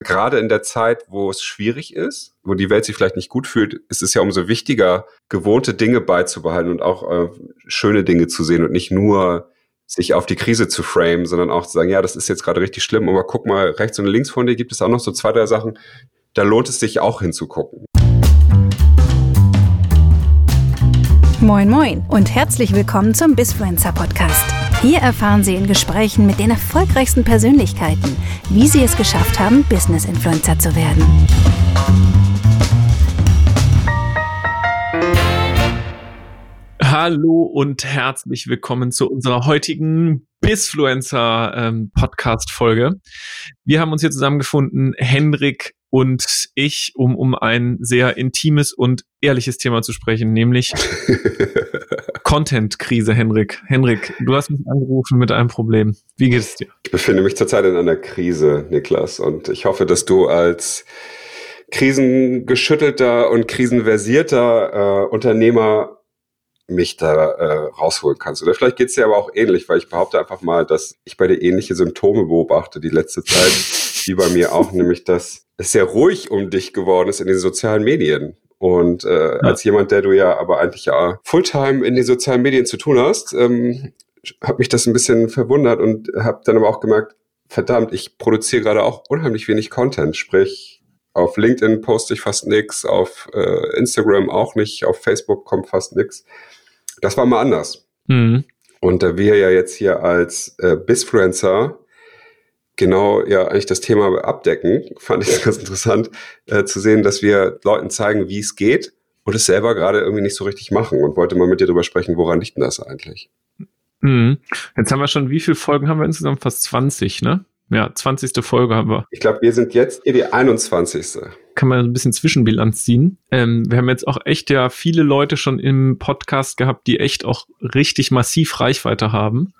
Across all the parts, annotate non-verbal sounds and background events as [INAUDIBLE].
gerade in der Zeit, wo es schwierig ist, wo die Welt sich vielleicht nicht gut fühlt, ist es ja umso wichtiger, gewohnte Dinge beizubehalten und auch äh, schöne Dinge zu sehen und nicht nur sich auf die Krise zu framen, sondern auch zu sagen, ja, das ist jetzt gerade richtig schlimm, aber guck mal, rechts und links von dir gibt es auch noch so zwei, drei Sachen, da lohnt es sich auch hinzugucken. Moin Moin und herzlich willkommen zum Bisfluencer Podcast. Hier erfahren Sie in Gesprächen mit den erfolgreichsten Persönlichkeiten, wie sie es geschafft haben, Business Influencer zu werden. Hallo und herzlich willkommen zu unserer heutigen Bisfluencer ähm, Podcast Folge. Wir haben uns hier zusammengefunden, Hendrik und ich, um um ein sehr intimes und ehrliches Thema zu sprechen, nämlich [LAUGHS] Content-Krise, Henrik. Henrik, du hast mich angerufen mit einem Problem. Wie geht es dir? Ich befinde mich zurzeit in einer Krise, Niklas, und ich hoffe, dass du als krisengeschüttelter und krisenversierter äh, Unternehmer mich da äh, rausholen kannst. Oder vielleicht geht es dir aber auch ähnlich, weil ich behaupte einfach mal, dass ich bei dir ähnliche Symptome beobachte die letzte Zeit, wie bei mir auch, nämlich dass sehr ruhig um dich geworden ist in den sozialen Medien. Und äh, ja. als jemand, der du ja aber eigentlich ja Fulltime in den sozialen Medien zu tun hast, ähm, hat mich das ein bisschen verwundert und habe dann aber auch gemerkt, verdammt, ich produziere gerade auch unheimlich wenig Content. Sprich, auf LinkedIn poste ich fast nichts, auf äh, Instagram auch nicht, auf Facebook kommt fast nichts. Das war mal anders. Mhm. Und da wir ja jetzt hier als äh, Bisfluencer genau ja eigentlich das Thema abdecken, fand ich [LAUGHS] ganz interessant äh, zu sehen, dass wir Leuten zeigen, wie es geht und es selber gerade irgendwie nicht so richtig machen und wollte mal mit dir darüber sprechen, woran liegt denn das eigentlich? Mhm. Jetzt haben wir schon, wie viele Folgen haben wir insgesamt? Fast 20, ne? Ja, 20. Folge haben wir. Ich glaube, wir sind jetzt hier die 21. Kann man ein bisschen Zwischenbilanz ziehen. Ähm, wir haben jetzt auch echt ja viele Leute schon im Podcast gehabt, die echt auch richtig massiv Reichweite haben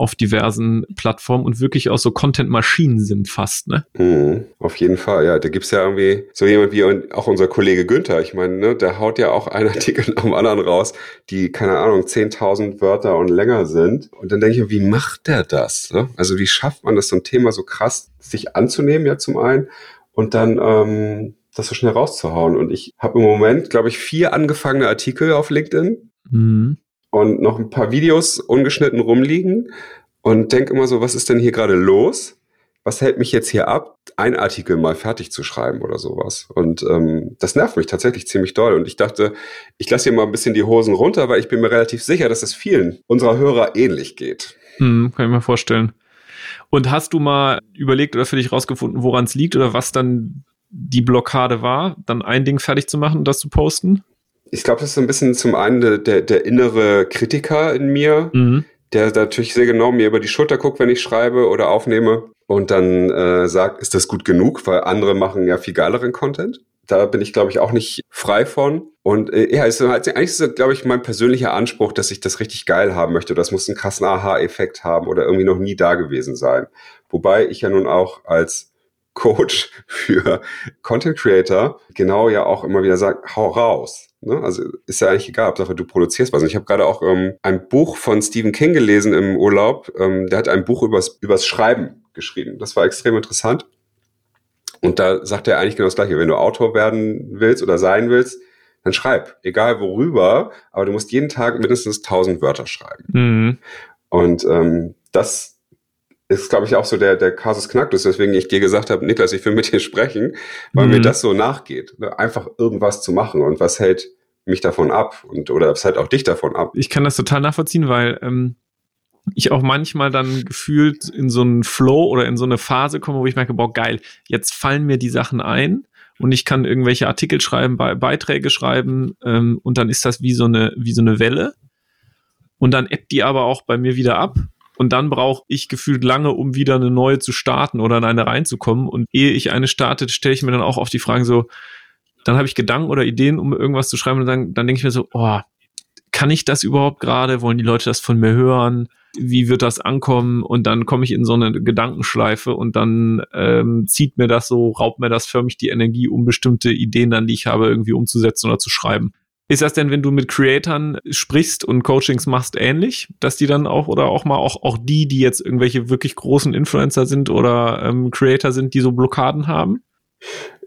auf diversen Plattformen und wirklich auch so Content-Maschinen sind fast, ne? Mhm, auf jeden Fall, ja. Da gibt's ja irgendwie so jemand wie auch unser Kollege Günther. Ich meine, ne, der haut ja auch einen [LAUGHS] Artikel nach dem anderen raus, die, keine Ahnung, 10.000 Wörter und länger sind. Und dann denke ich mir, wie macht der das? Ne? Also wie schafft man das, so ein Thema so krass sich anzunehmen, ja zum einen, und dann ähm, das so schnell rauszuhauen. Und ich habe im Moment, glaube ich, vier angefangene Artikel auf LinkedIn. Mhm und noch ein paar Videos ungeschnitten rumliegen und denke immer so, was ist denn hier gerade los? Was hält mich jetzt hier ab, ein Artikel mal fertig zu schreiben oder sowas? Und ähm, das nervt mich tatsächlich ziemlich doll. Und ich dachte, ich lasse hier mal ein bisschen die Hosen runter, weil ich bin mir relativ sicher, dass es vielen unserer Hörer ähnlich geht. Hm, kann ich mir vorstellen. Und hast du mal überlegt oder für dich rausgefunden, woran es liegt oder was dann die Blockade war, dann ein Ding fertig zu machen und das zu posten? Ich glaube, das ist so ein bisschen zum einen der, der, der innere Kritiker in mir, mhm. der natürlich sehr genau mir über die Schulter guckt, wenn ich schreibe oder aufnehme und dann äh, sagt, ist das gut genug, weil andere machen ja viel geileren Content. Da bin ich, glaube ich, auch nicht frei von. Und äh, ja, ist, eigentlich ist glaube ich, mein persönlicher Anspruch, dass ich das richtig geil haben möchte. Das muss einen krassen Aha-Effekt haben oder irgendwie noch nie da gewesen sein. Wobei ich ja nun auch als Coach [LAUGHS] für Content Creator genau ja auch immer wieder sage, hau raus. Ne? Also ist ja eigentlich egal, Hauptsache du produzierst was. Und ich habe gerade auch ähm, ein Buch von Stephen King gelesen im Urlaub. Ähm, der hat ein Buch übers, übers Schreiben geschrieben. Das war extrem interessant. Und da sagt er eigentlich genau das Gleiche. Wenn du Autor werden willst oder sein willst, dann schreib. Egal worüber, aber du musst jeden Tag mindestens 1000 Wörter schreiben. Mhm. Und ähm, das ist, glaube ich, auch so der, der Kasus Knacktus, weswegen ich dir gesagt habe, Niklas, ich will mit dir sprechen, weil mhm. mir das so nachgeht. Ne? Einfach irgendwas zu machen und was hält mich davon ab und oder was hält auch dich davon ab. Ich kann das total nachvollziehen, weil ähm, ich auch manchmal dann gefühlt in so einen Flow oder in so eine Phase komme, wo ich merke, boah, geil, jetzt fallen mir die Sachen ein und ich kann irgendwelche Artikel schreiben, Be Beiträge schreiben ähm, und dann ist das wie so eine, wie so eine Welle. Und dann ebbt die aber auch bei mir wieder ab und dann brauche ich gefühlt lange, um wieder eine neue zu starten oder in eine reinzukommen. Und ehe ich eine starte, stelle ich mir dann auch auf die Fragen so, dann habe ich Gedanken oder Ideen, um irgendwas zu schreiben und dann, dann denke ich mir so, oh, kann ich das überhaupt gerade? Wollen die Leute das von mir hören? Wie wird das ankommen? Und dann komme ich in so eine Gedankenschleife und dann ähm, zieht mir das so, raubt mir das förmlich die Energie, um bestimmte Ideen dann, die ich habe, irgendwie umzusetzen oder zu schreiben. Ist das denn, wenn du mit Creatern sprichst und Coachings machst, ähnlich, dass die dann auch oder auch mal auch, auch die, die jetzt irgendwelche wirklich großen Influencer sind oder ähm, Creator sind, die so Blockaden haben?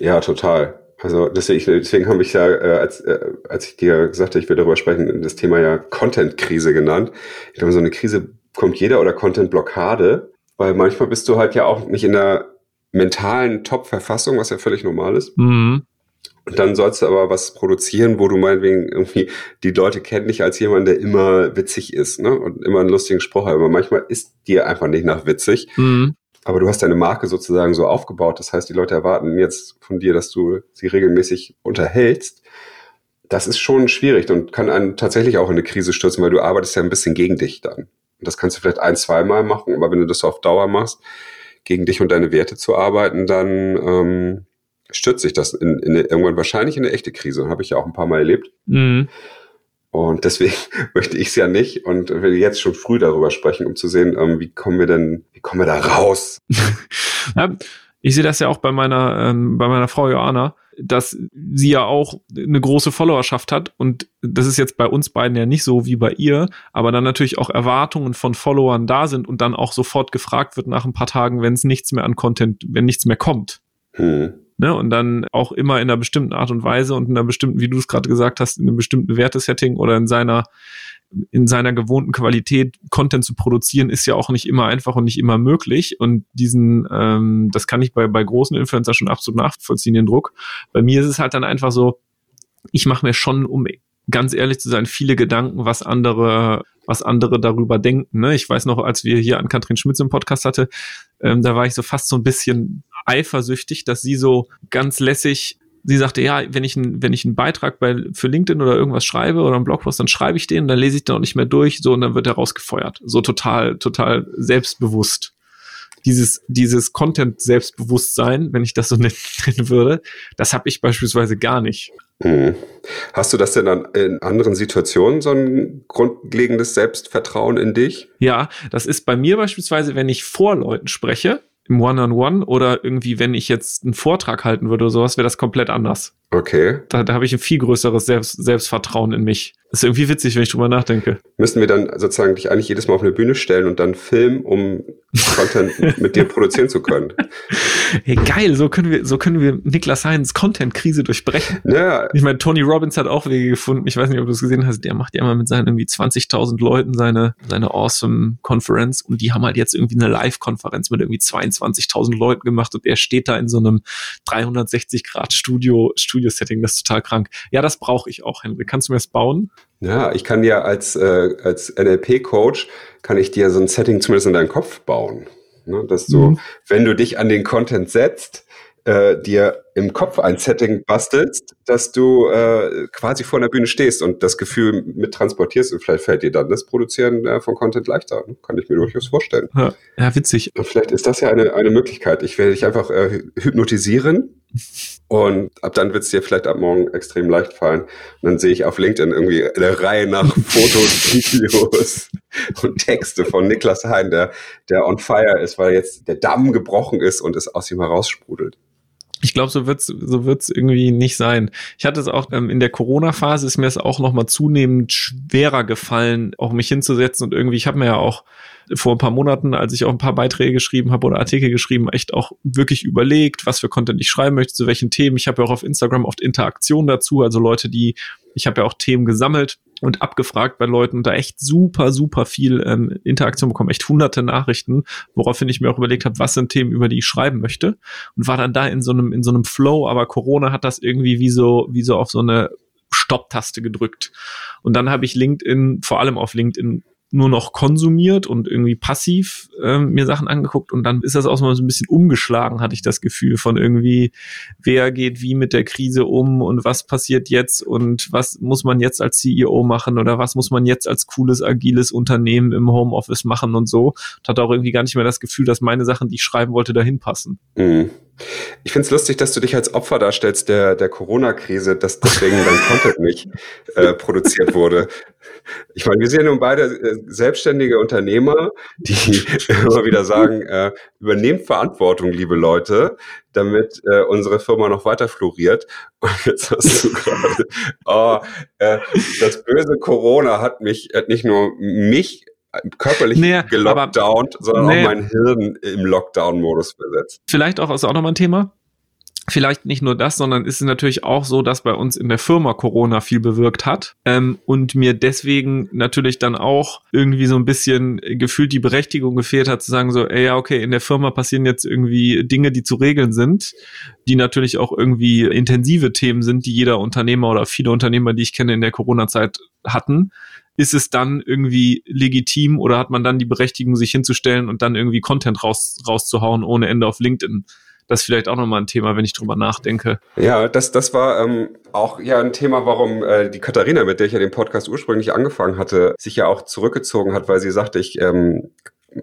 Ja, total. Also deswegen, deswegen habe ich ja, äh, als, äh, als ich dir gesagt habe, ich will darüber sprechen, das Thema ja Content-Krise genannt. Ich glaube, so eine Krise kommt jeder oder Content-Blockade, weil manchmal bist du halt ja auch nicht in der mentalen Top-Verfassung, was ja völlig normal ist. Mhm. Und dann sollst du aber was produzieren, wo du meinetwegen irgendwie, die Leute kennen dich als jemand, der immer witzig ist, ne? Und immer einen lustigen Spruch hat. Aber manchmal ist dir einfach nicht nach witzig. Mhm. Aber du hast deine Marke sozusagen so aufgebaut. Das heißt, die Leute erwarten jetzt von dir, dass du sie regelmäßig unterhältst. Das ist schon schwierig und kann einen tatsächlich auch in eine Krise stürzen, weil du arbeitest ja ein bisschen gegen dich dann. Und das kannst du vielleicht ein, zwei Mal machen, aber wenn du das so auf Dauer machst, gegen dich und deine Werte zu arbeiten, dann ähm, stürzt sich das in, in eine, irgendwann wahrscheinlich in eine echte Krise. Habe ich ja auch ein paar Mal erlebt. Mhm. Und deswegen [LAUGHS] möchte ich es ja nicht und will jetzt schon früh darüber sprechen, um zu sehen, ähm, wie kommen wir denn, wie kommen wir da raus? [LAUGHS] ich sehe das ja auch bei meiner, ähm, bei meiner Frau Joanna, dass sie ja auch eine große Followerschaft hat und das ist jetzt bei uns beiden ja nicht so wie bei ihr, aber dann natürlich auch Erwartungen von Followern da sind und dann auch sofort gefragt wird nach ein paar Tagen, wenn es nichts mehr an Content, wenn nichts mehr kommt. Hm. Ne, und dann auch immer in einer bestimmten Art und Weise und in einer bestimmten, wie du es gerade gesagt hast, in einem bestimmten Wertesetting oder in seiner in seiner gewohnten Qualität Content zu produzieren, ist ja auch nicht immer einfach und nicht immer möglich. Und diesen, ähm, das kann ich bei, bei großen Influencer schon absolut nachvollziehen, den Druck. Bei mir ist es halt dann einfach so, ich mache mir schon, um ganz ehrlich zu sein, viele Gedanken, was andere, was andere darüber denken. Ne? Ich weiß noch, als wir hier an Katrin Schmitz im Podcast hatte, ähm, da war ich so fast so ein bisschen eifersüchtig, dass sie so ganz lässig sie sagte, ja, wenn ich, ein, wenn ich einen Beitrag bei, für LinkedIn oder irgendwas schreibe oder einen Blogpost, dann schreibe ich den, dann lese ich den auch nicht mehr durch, so, und dann wird er rausgefeuert. So total, total selbstbewusst. Dieses, dieses Content-Selbstbewusstsein, wenn ich das so [LAUGHS] nennen würde, das habe ich beispielsweise gar nicht. Hm. Hast du das denn dann in anderen Situationen so ein grundlegendes Selbstvertrauen in dich? Ja, das ist bei mir beispielsweise, wenn ich vor Leuten spreche, im One-on-One -on -One oder irgendwie, wenn ich jetzt einen Vortrag halten würde oder sowas, wäre das komplett anders. Okay. Da, da habe ich ein viel größeres Selbst Selbstvertrauen in mich. Das ist irgendwie witzig, wenn ich drüber nachdenke. Müssen wir dann sozusagen dich eigentlich jedes Mal auf eine Bühne stellen und dann filmen, um Content mit dir produzieren zu können? Hey, geil, so können wir, so können wir Niklas Heinz Content-Krise durchbrechen. Ja. Ich meine, Tony Robbins hat auch Wege gefunden. Ich weiß nicht, ob du es gesehen hast. Der macht ja immer mit seinen irgendwie 20.000 Leuten seine, seine Awesome Conference und die haben halt jetzt irgendwie eine Live-Konferenz mit irgendwie 22.000 Leuten gemacht und er steht da in so einem 360 Grad Studio, Studio-Setting. Das ist total krank. Ja, das brauche ich auch, Henry. Kannst du mir das bauen? Ja, ich kann dir als, äh, als NLP-Coach, kann ich dir so ein Setting zumindest in deinen Kopf bauen. Ne? Dass du, mhm. wenn du dich an den Content setzt, äh, dir im Kopf ein Setting bastelst, dass du äh, quasi vor der Bühne stehst und das Gefühl mit transportierst und vielleicht fällt dir dann das Produzieren äh, von Content leichter. Ne? Kann ich mir durchaus vorstellen. Ja, ja witzig. Und vielleicht ist das ja eine, eine Möglichkeit. Ich werde dich einfach äh, hypnotisieren und ab dann wird es dir vielleicht ab morgen extrem leicht fallen. Und dann sehe ich auf LinkedIn irgendwie eine Reihe nach [LAUGHS] Fotos, Videos und Texte von Niklas Hein, der, der on fire ist, weil jetzt der Damm gebrochen ist und es aus ihm heraussprudelt. Ich glaube, so wird's so wird's irgendwie nicht sein. Ich hatte es auch ähm, in der Corona-Phase ist mir es auch noch mal zunehmend schwerer gefallen, auch mich hinzusetzen und irgendwie. Ich habe mir ja auch vor ein paar Monaten, als ich auch ein paar Beiträge geschrieben habe oder Artikel geschrieben, echt auch wirklich überlegt, was für Content ich schreiben möchte, zu welchen Themen. Ich habe ja auch auf Instagram oft Interaktion dazu, also Leute, die ich habe ja auch Themen gesammelt und abgefragt bei Leuten und da echt super, super viel ähm, Interaktion bekommen, echt hunderte Nachrichten, woraufhin ich mir auch überlegt habe, was sind Themen, über die ich schreiben möchte und war dann da in so einem, in so einem Flow, aber Corona hat das irgendwie wie so, wie so auf so eine Stopptaste gedrückt. Und dann habe ich LinkedIn, vor allem auf LinkedIn, nur noch konsumiert und irgendwie passiv ähm, mir Sachen angeguckt und dann ist das auch mal so ein bisschen umgeschlagen, hatte ich das Gefühl von irgendwie, wer geht wie mit der Krise um und was passiert jetzt und was muss man jetzt als CEO machen oder was muss man jetzt als cooles, agiles Unternehmen im Homeoffice machen und so. Und hatte auch irgendwie gar nicht mehr das Gefühl, dass meine Sachen, die ich schreiben wollte, dahin passen. Mhm. Ich finde es lustig, dass du dich als Opfer darstellst der, der Corona-Krise, dass deswegen dein [LAUGHS] Content nicht äh, produziert wurde. Ich meine, wir sind ja nun beide äh, selbstständige Unternehmer, die [LAUGHS] immer wieder sagen, äh, übernehmt Verantwortung, liebe Leute, damit äh, unsere Firma noch weiter floriert. Und jetzt hast du [LAUGHS] gerade, oh, äh, das böse Corona hat mich, hat nicht nur mich körperlich nee, gelockdownt, sondern nee. auch mein Hirn im Lockdown-Modus versetzt. Vielleicht auch, ist auch nochmal ein Thema. Vielleicht nicht nur das, sondern ist es natürlich auch so, dass bei uns in der Firma Corona viel bewirkt hat ähm, und mir deswegen natürlich dann auch irgendwie so ein bisschen gefühlt die Berechtigung gefehlt hat zu sagen so, ey, ja, okay, in der Firma passieren jetzt irgendwie Dinge, die zu regeln sind, die natürlich auch irgendwie intensive Themen sind, die jeder Unternehmer oder viele Unternehmer, die ich kenne in der Corona-Zeit hatten ist es dann irgendwie legitim oder hat man dann die Berechtigung, sich hinzustellen und dann irgendwie Content raus, rauszuhauen ohne Ende auf LinkedIn? Das ist vielleicht auch nochmal ein Thema, wenn ich drüber nachdenke. Ja, das, das war ähm, auch ja ein Thema, warum äh, die Katharina, mit der ich ja den Podcast ursprünglich angefangen hatte, sich ja auch zurückgezogen hat, weil sie sagte, ich ähm,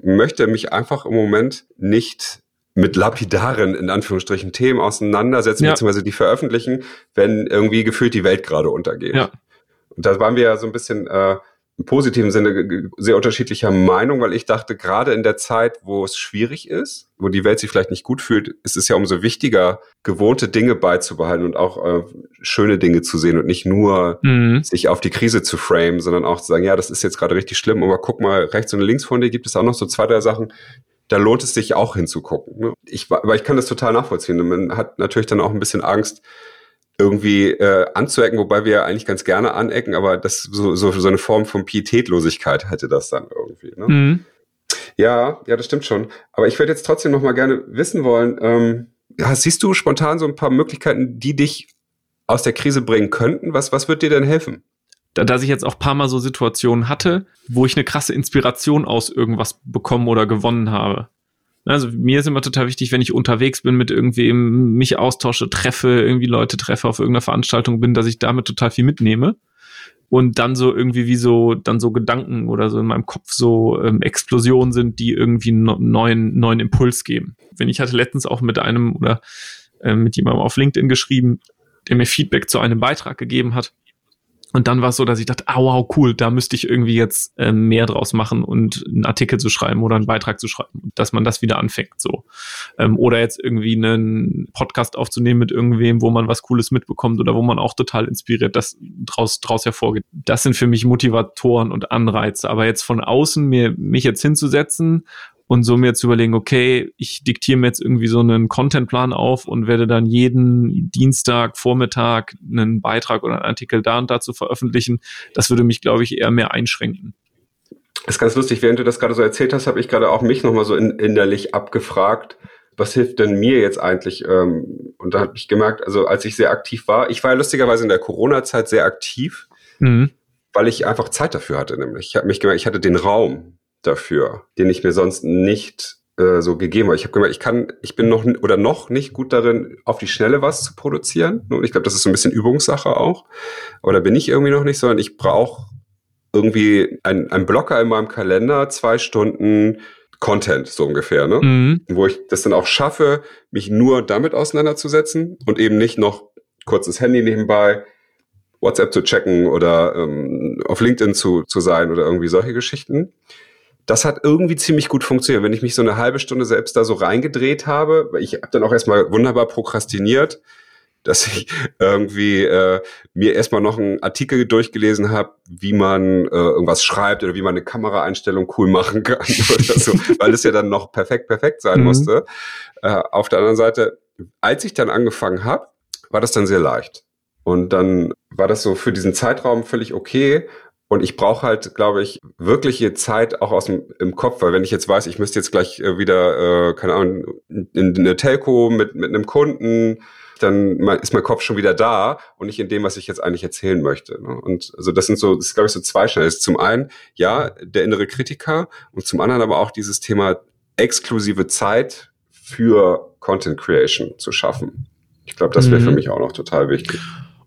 möchte mich einfach im Moment nicht mit lapidaren, in Anführungsstrichen, Themen auseinandersetzen, ja. beziehungsweise die veröffentlichen, wenn irgendwie gefühlt die Welt gerade untergeht. Ja. Und da waren wir ja so ein bisschen äh, im positiven Sinne sehr unterschiedlicher Meinung, weil ich dachte, gerade in der Zeit, wo es schwierig ist, wo die Welt sich vielleicht nicht gut fühlt, ist es ja umso wichtiger, gewohnte Dinge beizubehalten und auch äh, schöne Dinge zu sehen und nicht nur mhm. sich auf die Krise zu framen, sondern auch zu sagen, ja, das ist jetzt gerade richtig schlimm, aber guck mal, rechts und links von dir gibt es auch noch so zwei, drei Sachen, da lohnt es sich auch hinzugucken. Ne? Ich, aber ich kann das total nachvollziehen. Man hat natürlich dann auch ein bisschen Angst, irgendwie äh, anzuecken, wobei wir eigentlich ganz gerne anecken, aber das so, so, so eine Form von Pietätlosigkeit hätte das dann irgendwie. Ne? Mhm. Ja, ja, das stimmt schon. Aber ich würde jetzt trotzdem noch mal gerne wissen wollen, ähm, siehst du spontan so ein paar Möglichkeiten, die dich aus der Krise bringen könnten? Was, was wird dir denn helfen? Da, dass ich jetzt auch paar Mal so Situationen hatte, wo ich eine krasse Inspiration aus irgendwas bekommen oder gewonnen habe. Also mir ist immer total wichtig, wenn ich unterwegs bin mit irgendwem, mich austausche, treffe, irgendwie Leute treffe, auf irgendeiner Veranstaltung bin, dass ich damit total viel mitnehme und dann so irgendwie wie so dann so Gedanken oder so in meinem Kopf so ähm, Explosionen sind, die irgendwie einen neuen neuen Impuls geben. Wenn ich hatte letztens auch mit einem oder äh, mit jemandem auf LinkedIn geschrieben, der mir Feedback zu einem Beitrag gegeben hat und dann war es so, dass ich dachte, ah wow, cool, da müsste ich irgendwie jetzt äh, mehr draus machen und einen Artikel zu schreiben oder einen Beitrag zu schreiben, dass man das wieder anfängt so. Ähm, oder jetzt irgendwie einen Podcast aufzunehmen mit irgendwem, wo man was Cooles mitbekommt oder wo man auch total inspiriert, das draus, draus hervorgeht. Das sind für mich Motivatoren und Anreize. Aber jetzt von außen mir, mich jetzt hinzusetzen und so mir zu überlegen, okay, ich diktiere mir jetzt irgendwie so einen Contentplan auf und werde dann jeden Dienstag, Vormittag einen Beitrag oder einen Artikel da und dazu veröffentlichen. Das würde mich, glaube ich, eher mehr einschränken. Das ist ganz lustig, während du das gerade so erzählt hast, habe ich gerade auch mich nochmal so in, innerlich abgefragt, was hilft denn mir jetzt eigentlich? Ähm, und da habe ich gemerkt, also als ich sehr aktiv war, ich war ja lustigerweise in der Corona-Zeit sehr aktiv, mhm. weil ich einfach Zeit dafür hatte, nämlich. Ich habe mich gemerkt, ich hatte den Raum dafür, den ich mir sonst nicht äh, so gegeben habe. Ich habe gemerkt, ich kann, ich bin noch oder noch nicht gut darin, auf die Schnelle was zu produzieren. Und ich glaube, das ist so ein bisschen Übungssache auch. Aber da bin ich irgendwie noch nicht, sondern ich brauche irgendwie ein, ein Blocker in meinem Kalender, zwei Stunden Content, so ungefähr, ne? Mhm. Wo ich das dann auch schaffe, mich nur damit auseinanderzusetzen und eben nicht noch kurzes Handy nebenbei, WhatsApp zu checken oder ähm, auf LinkedIn zu, zu sein oder irgendwie solche Geschichten das hat irgendwie ziemlich gut funktioniert. Wenn ich mich so eine halbe Stunde selbst da so reingedreht habe, weil ich habe dann auch erstmal wunderbar prokrastiniert, dass ich [LAUGHS] irgendwie äh, mir erstmal noch einen Artikel durchgelesen habe, wie man äh, irgendwas schreibt oder wie man eine Kameraeinstellung cool machen [LAUGHS] kann oder so, weil es ja dann noch perfekt, perfekt sein mhm. musste. Äh, auf der anderen Seite, als ich dann angefangen habe, war das dann sehr leicht. Und dann war das so für diesen Zeitraum völlig okay. Und ich brauche halt, glaube ich, wirkliche Zeit auch aus dem im Kopf, weil wenn ich jetzt weiß, ich müsste jetzt gleich äh, wieder, äh, keine Ahnung, in, in eine Telco mit, mit einem Kunden, dann ist mein Kopf schon wieder da und nicht in dem, was ich jetzt eigentlich erzählen möchte. Ne? Und also das sind so, das ist, glaube ich, so zwei Schnell. Zum einen, ja, der innere Kritiker und zum anderen aber auch dieses Thema exklusive Zeit für Content Creation zu schaffen. Ich glaube, das wäre mhm. für mich auch noch total wichtig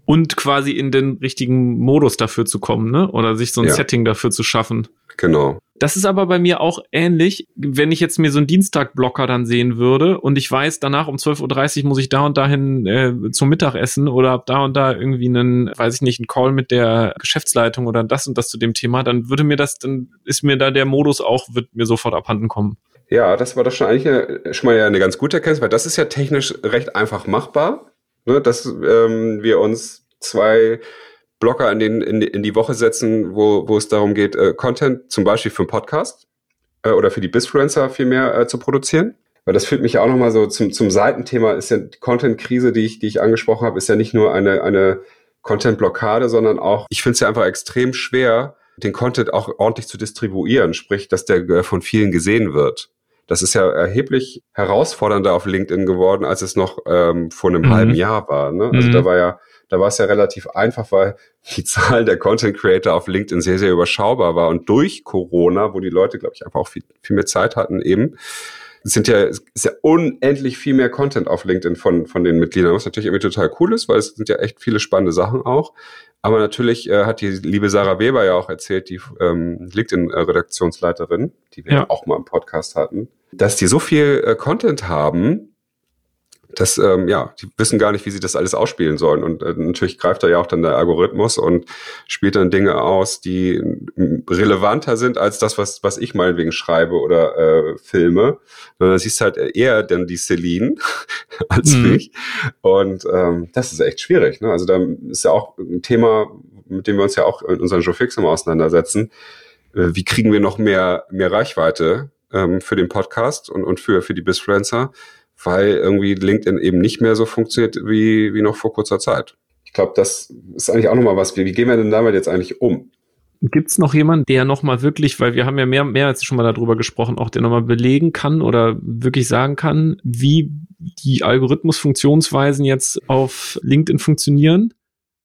und quasi in den richtigen Modus dafür zu kommen, ne? Oder sich so ein ja. Setting dafür zu schaffen. Genau. Das ist aber bei mir auch ähnlich, wenn ich jetzt mir so einen Dienstag-Blocker dann sehen würde und ich weiß, danach um 12.30 Uhr muss ich da und dahin äh, zum Mittagessen oder hab da und da irgendwie einen, weiß ich nicht, einen Call mit der Geschäftsleitung oder das und das zu dem Thema, dann würde mir das, dann ist mir da der Modus auch, wird mir sofort abhanden kommen. Ja, das war doch schon eigentlich eine, schon mal ja eine ganz gute Erkenntnis, weil das ist ja technisch recht einfach machbar, ne, dass ähm, wir uns zwei Blocker in, den, in, in die Woche setzen, wo, wo es darum geht, äh, Content zum Beispiel für einen Podcast äh, oder für die Bisfluencer viel mehr äh, zu produzieren. Weil das führt mich auch nochmal so zum, zum Seitenthema, ist ja die Content-Krise, die ich, die ich angesprochen habe, ist ja nicht nur eine, eine Content-Blockade, sondern auch, ich finde es ja einfach extrem schwer, den Content auch ordentlich zu distribuieren, sprich, dass der äh, von vielen gesehen wird. Das ist ja erheblich herausfordernder auf LinkedIn geworden, als es noch ähm, vor einem mhm. halben Jahr war. Ne? Also mhm. da war ja da war es ja relativ einfach, weil die [LAUGHS] Zahl der Content Creator auf LinkedIn sehr, sehr überschaubar war. Und durch Corona, wo die Leute, glaube ich, einfach auch viel, viel mehr Zeit hatten, eben, sind ja, ist ja unendlich viel mehr Content auf LinkedIn von, von den Mitgliedern, was natürlich irgendwie total cool ist, weil es sind ja echt viele spannende Sachen auch. Aber natürlich äh, hat die liebe Sarah Weber ja auch erzählt, die ähm, LinkedIn-Redaktionsleiterin, die wir ja. auch mal im Podcast hatten, dass die so viel äh, Content haben, das, ähm, ja, die wissen gar nicht, wie sie das alles ausspielen sollen. Und äh, natürlich greift da ja auch dann der Algorithmus und spielt dann Dinge aus, die relevanter sind als das, was, was ich meinetwegen schreibe oder äh, filme. Da siehst halt eher dann die Celine [LAUGHS] als mhm. mich. Und ähm, das ist echt schwierig. Ne? Also da ist ja auch ein Thema, mit dem wir uns ja auch in unserem Joe Fix immer auseinandersetzen. Äh, wie kriegen wir noch mehr, mehr Reichweite ähm, für den Podcast und, und für, für die Bisfluencer? Weil irgendwie LinkedIn eben nicht mehr so funktioniert wie, wie noch vor kurzer Zeit. Ich glaube, das ist eigentlich auch nochmal was. Wie, wie gehen wir denn damit jetzt eigentlich um? Gibt es noch jemanden, der nochmal wirklich, weil wir haben ja mehr, mehr als schon mal darüber gesprochen, auch der nochmal belegen kann oder wirklich sagen kann, wie die Algorithmusfunktionsweisen jetzt auf LinkedIn funktionieren?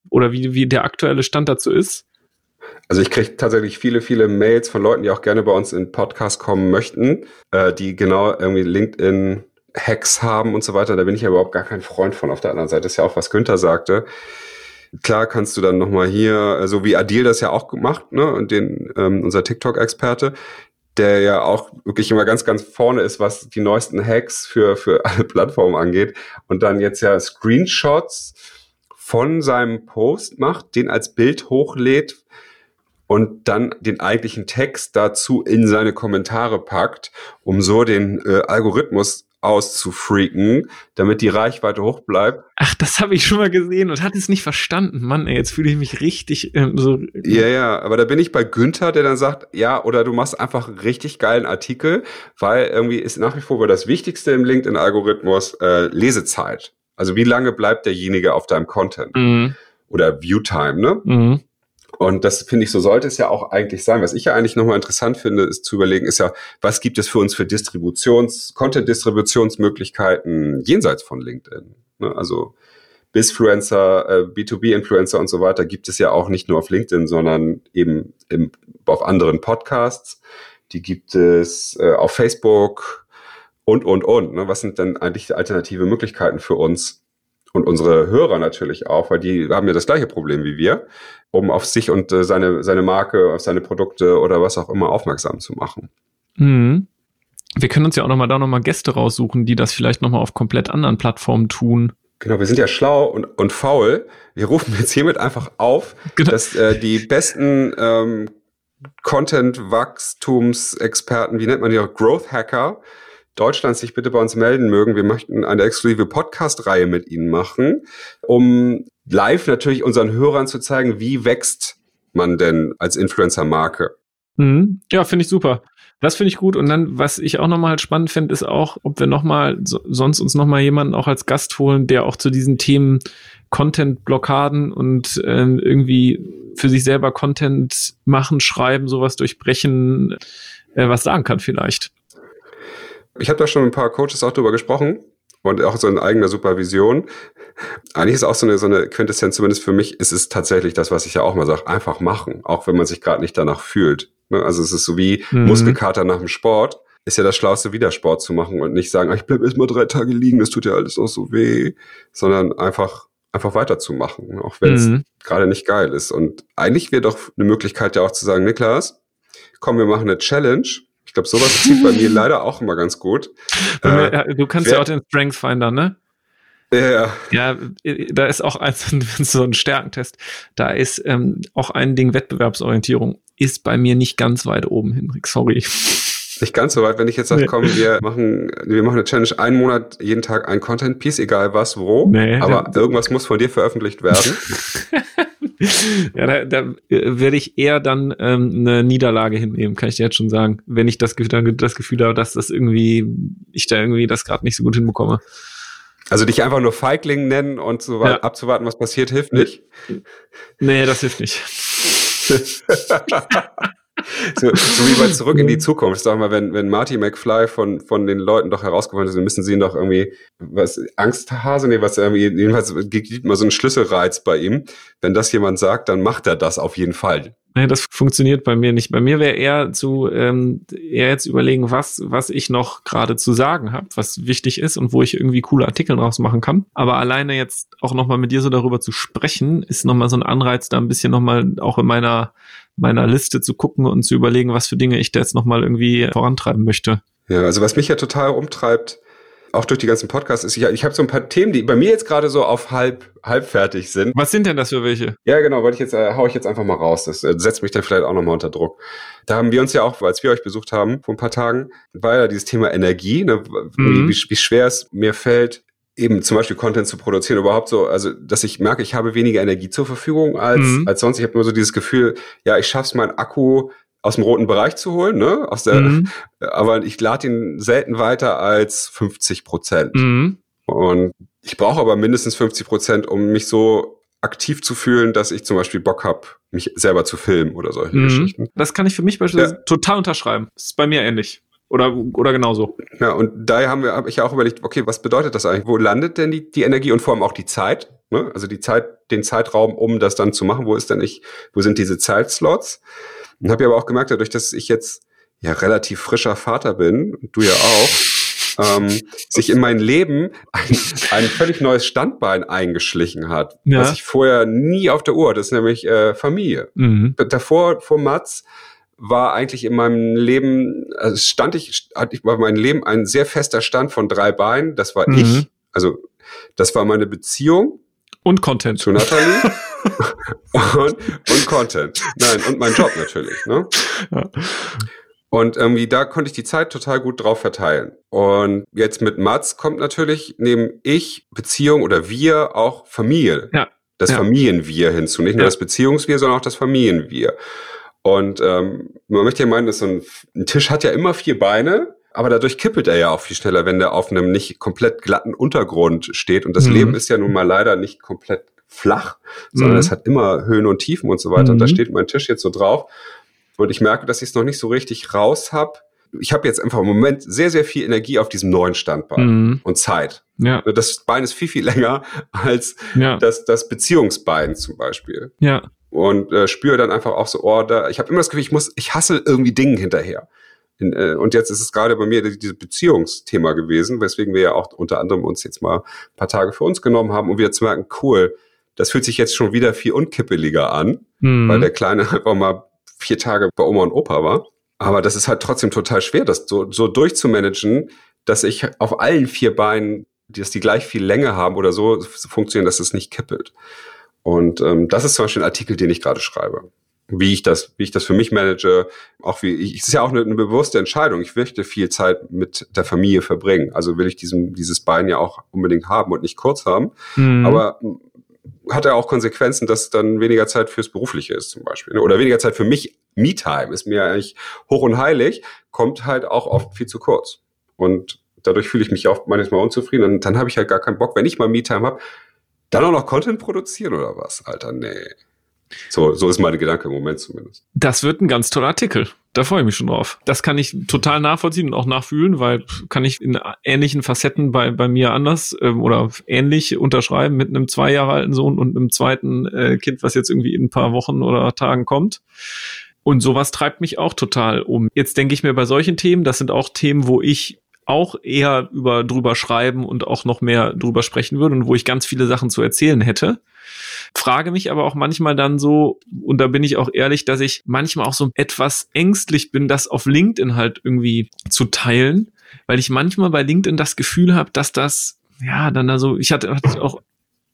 Oder wie, wie der aktuelle Stand dazu ist? Also ich kriege tatsächlich viele, viele Mails von Leuten, die auch gerne bei uns in Podcast kommen möchten, äh, die genau irgendwie LinkedIn Hacks haben und so weiter. Da bin ich ja überhaupt gar kein Freund von. Auf der anderen Seite ist ja auch, was Günther sagte. Klar kannst du dann nochmal hier, so wie Adil das ja auch gemacht, ne, und den, ähm, unser TikTok-Experte, der ja auch wirklich immer ganz, ganz vorne ist, was die neuesten Hacks für, für [LAUGHS] alle Plattformen angeht. Und dann jetzt ja Screenshots von seinem Post macht, den als Bild hochlädt und dann den eigentlichen Text dazu in seine Kommentare packt, um so den äh, Algorithmus auszufreaken, damit die Reichweite hoch bleibt. Ach, das habe ich schon mal gesehen und hatte es nicht verstanden. Mann, ey, jetzt fühle ich mich richtig ähm, so. Ja, ja, aber da bin ich bei Günther, der dann sagt, ja, oder du machst einfach einen richtig geilen Artikel, weil irgendwie ist nach wie vor das Wichtigste im LinkedIn-Algorithmus äh, Lesezeit. Also wie lange bleibt derjenige auf deinem Content? Mhm. Oder Viewtime, ne? Mhm. Und das finde ich, so sollte es ja auch eigentlich sein. Was ich ja eigentlich nochmal interessant finde, ist zu überlegen, ist ja, was gibt es für uns für Distributions-, Content-Distributionsmöglichkeiten jenseits von LinkedIn? Ne? Also Bisfluencer, äh, B2B-Influencer und so weiter gibt es ja auch nicht nur auf LinkedIn, sondern eben im, auf anderen Podcasts. Die gibt es äh, auf Facebook und, und, und. Ne? Was sind denn eigentlich alternative Möglichkeiten für uns? und unsere Hörer natürlich auch, weil die haben ja das gleiche Problem wie wir, um auf sich und äh, seine, seine Marke, auf seine Produkte oder was auch immer aufmerksam zu machen. Mhm. Wir können uns ja auch nochmal da nochmal Gäste raussuchen, die das vielleicht nochmal auf komplett anderen Plattformen tun. Genau, wir sind ja schlau und, und faul. Wir rufen jetzt hiermit einfach auf, genau. dass äh, die besten ähm, Content-Wachstumsexperten, wie nennt man die auch, Growth-Hacker, Deutschland sich bitte bei uns melden mögen. Wir möchten eine exklusive Podcast-Reihe mit Ihnen machen, um live natürlich unseren Hörern zu zeigen, wie wächst man denn als Influencer-Marke. Mhm. Ja, finde ich super. Das finde ich gut. Und dann, was ich auch nochmal halt spannend finde, ist auch, ob wir nochmal, so, sonst uns nochmal jemanden auch als Gast holen, der auch zu diesen Themen Content-Blockaden und ähm, irgendwie für sich selber Content machen, schreiben, sowas durchbrechen, äh, was sagen kann vielleicht ich habe da schon ein paar Coaches auch drüber gesprochen und auch so in eigener Supervision. Eigentlich ist auch so eine, so eine Quintessenz, zumindest für mich, ist es tatsächlich das, was ich ja auch mal sage, einfach machen, auch wenn man sich gerade nicht danach fühlt. Ne? Also es ist so wie mhm. Muskelkater nach dem Sport. Ist ja das Schlauste, wieder Sport zu machen und nicht sagen, ich bleib erst mal drei Tage liegen, das tut ja alles auch so weh, sondern einfach einfach weiterzumachen, auch wenn es mhm. gerade nicht geil ist. Und eigentlich wäre doch eine Möglichkeit ja auch zu sagen, Niklas, komm, wir machen eine Challenge. Ich glaube, sowas zieht bei mir [LAUGHS] leider auch immer ganz gut. Äh, du kannst wer, ja auch den Strength Finder, ne? Ja. ja, da ist auch [LAUGHS] ein, so ein Stärkentest. Da ist ähm, auch ein Ding Wettbewerbsorientierung. Ist bei mir nicht ganz weit oben, Henrik. Sorry. Nicht ganz so weit, wenn ich jetzt sage, nee. komm, wir machen, wir machen eine Challenge, einen Monat, jeden Tag ein Content-Piece, egal was, wo. Nee, aber irgendwas muss von dir veröffentlicht werden. [LAUGHS] ja, da, da werde ich eher dann ähm, eine Niederlage hinnehmen, kann ich dir jetzt schon sagen. Wenn ich das, dann das Gefühl habe, dass das irgendwie, ich da irgendwie das gerade nicht so gut hinbekomme. Also dich einfach nur Feigling nennen und so ja. abzuwarten, was passiert, hilft nicht. Nee, das hilft nicht. [LAUGHS] so, so wie bei [LAUGHS] Zurück in die Zukunft. Sag mal, wenn, wenn Marty McFly von, von den Leuten doch herausgefunden ist, dann müssen sie ihn doch irgendwie, was, Angsthase, nee, was irgendwie, jedenfalls gibt mal so einen Schlüsselreiz bei ihm. Wenn das jemand sagt, dann macht er das auf jeden Fall. Nee, das funktioniert bei mir nicht. Bei mir wäre eher zu ähm, eher jetzt überlegen, was was ich noch gerade zu sagen habe, was wichtig ist und wo ich irgendwie coole Artikel draus machen kann. Aber alleine jetzt auch noch mal mit dir so darüber zu sprechen, ist noch mal so ein Anreiz, da ein bisschen noch mal auch in meiner meiner Liste zu gucken und zu überlegen, was für Dinge ich da jetzt noch mal irgendwie vorantreiben möchte. Ja, also was mich ja total umtreibt, auch durch die ganzen Podcasts ist, ich, ich habe so ein paar Themen, die bei mir jetzt gerade so auf halb, halb fertig sind. Was sind denn das für welche? Ja, genau, wollte ich jetzt, äh, hau ich jetzt einfach mal raus. Das äh, setzt mich dann vielleicht auch nochmal unter Druck. Da haben wir uns ja auch, als wir euch besucht haben vor ein paar Tagen, war ja dieses Thema Energie, ne, mhm. wie, wie schwer es mir fällt, eben zum Beispiel Content zu produzieren, überhaupt so, also dass ich merke, ich habe weniger Energie zur Verfügung als, mhm. als sonst. Ich habe nur so dieses Gefühl, ja, ich schaff's, meinen Akku aus dem roten Bereich zu holen, ne? Aus der, mhm. [LAUGHS] aber ich lade ihn selten weiter als 50 Prozent. Mhm. Und ich brauche aber mindestens 50 Prozent, um mich so aktiv zu fühlen, dass ich zum Beispiel Bock habe, mich selber zu filmen oder solche mhm. Geschichten. Das kann ich für mich beispielsweise ja. total unterschreiben. Das ist bei mir ähnlich. Oder, oder genauso. Ja, und daher haben wir, habe ich ja auch überlegt, okay, was bedeutet das eigentlich? Wo landet denn die, die Energie und vor allem auch die Zeit? Ne? Also die Zeit, den Zeitraum, um das dann zu machen. Wo ist denn ich, wo sind diese Zeitslots? Und habe ja aber auch gemerkt, dadurch, dass ich jetzt ja relativ frischer Vater bin, du ja auch, ähm, sich in mein Leben ein, ein völlig neues Standbein eingeschlichen hat, ja. was ich vorher nie auf der Uhr, das ist nämlich äh, Familie. Mhm. Davor, vor Mats, war eigentlich in meinem Leben, also stand ich, hatte ich bei meinem Leben ein sehr fester Stand von drei Beinen. Das war mhm. ich. Also, das war meine Beziehung. Und Content. Zu Nathalie. [LAUGHS] und, und Content. Nein, und mein Job natürlich. Ne? Ja. Und irgendwie da konnte ich die Zeit total gut drauf verteilen. Und jetzt mit Mats kommt natürlich neben ich, Beziehung oder wir auch Familie. Ja. Das ja. Familienwir hinzu. Nicht nur das Beziehungswir, sondern auch das Familienwir. Und ähm, man möchte ja meinen, dass so ein, ein Tisch hat ja immer vier Beine aber dadurch kippelt er ja auch viel schneller, wenn der auf einem nicht komplett glatten Untergrund steht. Und das mhm. Leben ist ja nun mal leider nicht komplett flach, sondern mhm. es hat immer Höhen und Tiefen und so weiter. Mhm. Und da mhm. steht mein Tisch jetzt so drauf. Und ich merke, dass ich es noch nicht so richtig raus habe. Ich habe jetzt einfach im Moment sehr, sehr viel Energie auf diesem neuen Standbein mhm. und Zeit. Ja. Das Bein ist viel, viel [LAUGHS] länger als ja. das, das Beziehungsbein zum Beispiel. Ja. Und äh, spüre dann einfach auch so, oh, da, ich habe immer das Gefühl, ich muss, ich hasse irgendwie Dingen hinterher. In, äh, und jetzt ist es gerade bei mir dieses Beziehungsthema gewesen, weswegen wir ja auch unter anderem uns jetzt mal ein paar Tage für uns genommen haben, um wieder zu merken, cool, das fühlt sich jetzt schon wieder viel unkippeliger an, mhm. weil der Kleine [LAUGHS] einfach mal vier Tage bei Oma und Opa war. Aber das ist halt trotzdem total schwer, das so, so durchzumanagen, dass ich auf allen vier Beinen, dass die gleich viel Länge haben oder so funktionieren, dass es nicht kippelt. Und ähm, das ist zum Beispiel ein Artikel, den ich gerade schreibe wie ich das, wie ich das für mich manage, auch wie ich, es ist ja auch eine, eine, bewusste Entscheidung. Ich möchte viel Zeit mit der Familie verbringen. Also will ich diesen, dieses Bein ja auch unbedingt haben und nicht kurz haben. Mhm. Aber hat er auch Konsequenzen, dass dann weniger Zeit fürs Berufliche ist zum Beispiel. Ne? Oder weniger Zeit für mich. Me-Time ist mir eigentlich hoch und heilig, kommt halt auch oft viel zu kurz. Und dadurch fühle ich mich auch manchmal unzufrieden. Und dann habe ich halt gar keinen Bock, wenn ich mal Me-Time habe, dann auch noch Content produzieren oder was? Alter, nee. So, so ist meine Gedanke im Moment zumindest. Das wird ein ganz toller Artikel. Da freue ich mich schon drauf. Das kann ich total nachvollziehen und auch nachfühlen, weil kann ich in ähnlichen Facetten bei, bei mir anders ähm, oder ähnlich unterschreiben mit einem zwei Jahre alten Sohn und einem zweiten äh, Kind, was jetzt irgendwie in ein paar Wochen oder Tagen kommt. Und sowas treibt mich auch total um. Jetzt denke ich mir bei solchen Themen, das sind auch Themen, wo ich auch eher über drüber schreiben und auch noch mehr drüber sprechen würde und wo ich ganz viele Sachen zu erzählen hätte. Frage mich aber auch manchmal dann so, und da bin ich auch ehrlich, dass ich manchmal auch so etwas ängstlich bin, das auf LinkedIn halt irgendwie zu teilen, weil ich manchmal bei LinkedIn das Gefühl habe, dass das, ja, dann da so, ich hatte, auch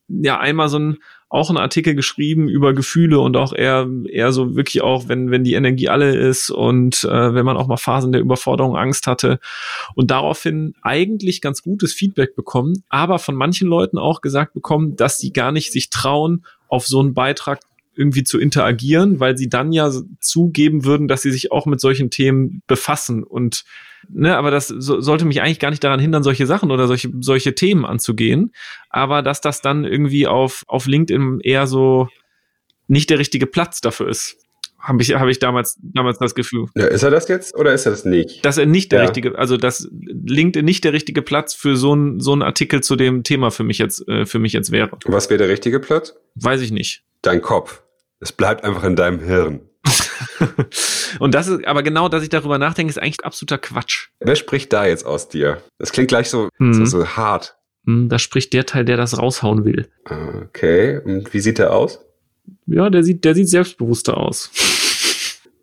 ja einmal so ein auch einen Artikel geschrieben über Gefühle und auch eher eher so wirklich auch wenn wenn die Energie alle ist und äh, wenn man auch mal Phasen der Überforderung Angst hatte und daraufhin eigentlich ganz gutes Feedback bekommen, aber von manchen Leuten auch gesagt bekommen, dass sie gar nicht sich trauen auf so einen Beitrag irgendwie zu interagieren, weil sie dann ja zugeben würden, dass sie sich auch mit solchen Themen befassen und ne, aber das so, sollte mich eigentlich gar nicht daran hindern, solche Sachen oder solche solche Themen anzugehen, aber dass das dann irgendwie auf auf LinkedIn eher so nicht der richtige Platz dafür ist. Habe ich, habe ich damals, damals das Gefühl. Ja, ist er das jetzt oder ist er das nicht? Dass er nicht der ja. richtige, also dass LinkedIn nicht der richtige Platz für so ein so ein Artikel zu dem Thema für mich jetzt, äh, für mich jetzt wäre. Was wäre der richtige Platz? Weiß ich nicht. Dein Kopf. Es bleibt einfach in deinem Hirn. [LAUGHS] und das ist, aber genau, dass ich darüber nachdenke, ist eigentlich absoluter Quatsch. Wer spricht da jetzt aus dir? Das klingt gleich so, mhm. so, so, hart. Mhm, da spricht der Teil, der das raushauen will. Okay, und wie sieht er aus? Ja, der sieht, der sieht selbstbewusster aus.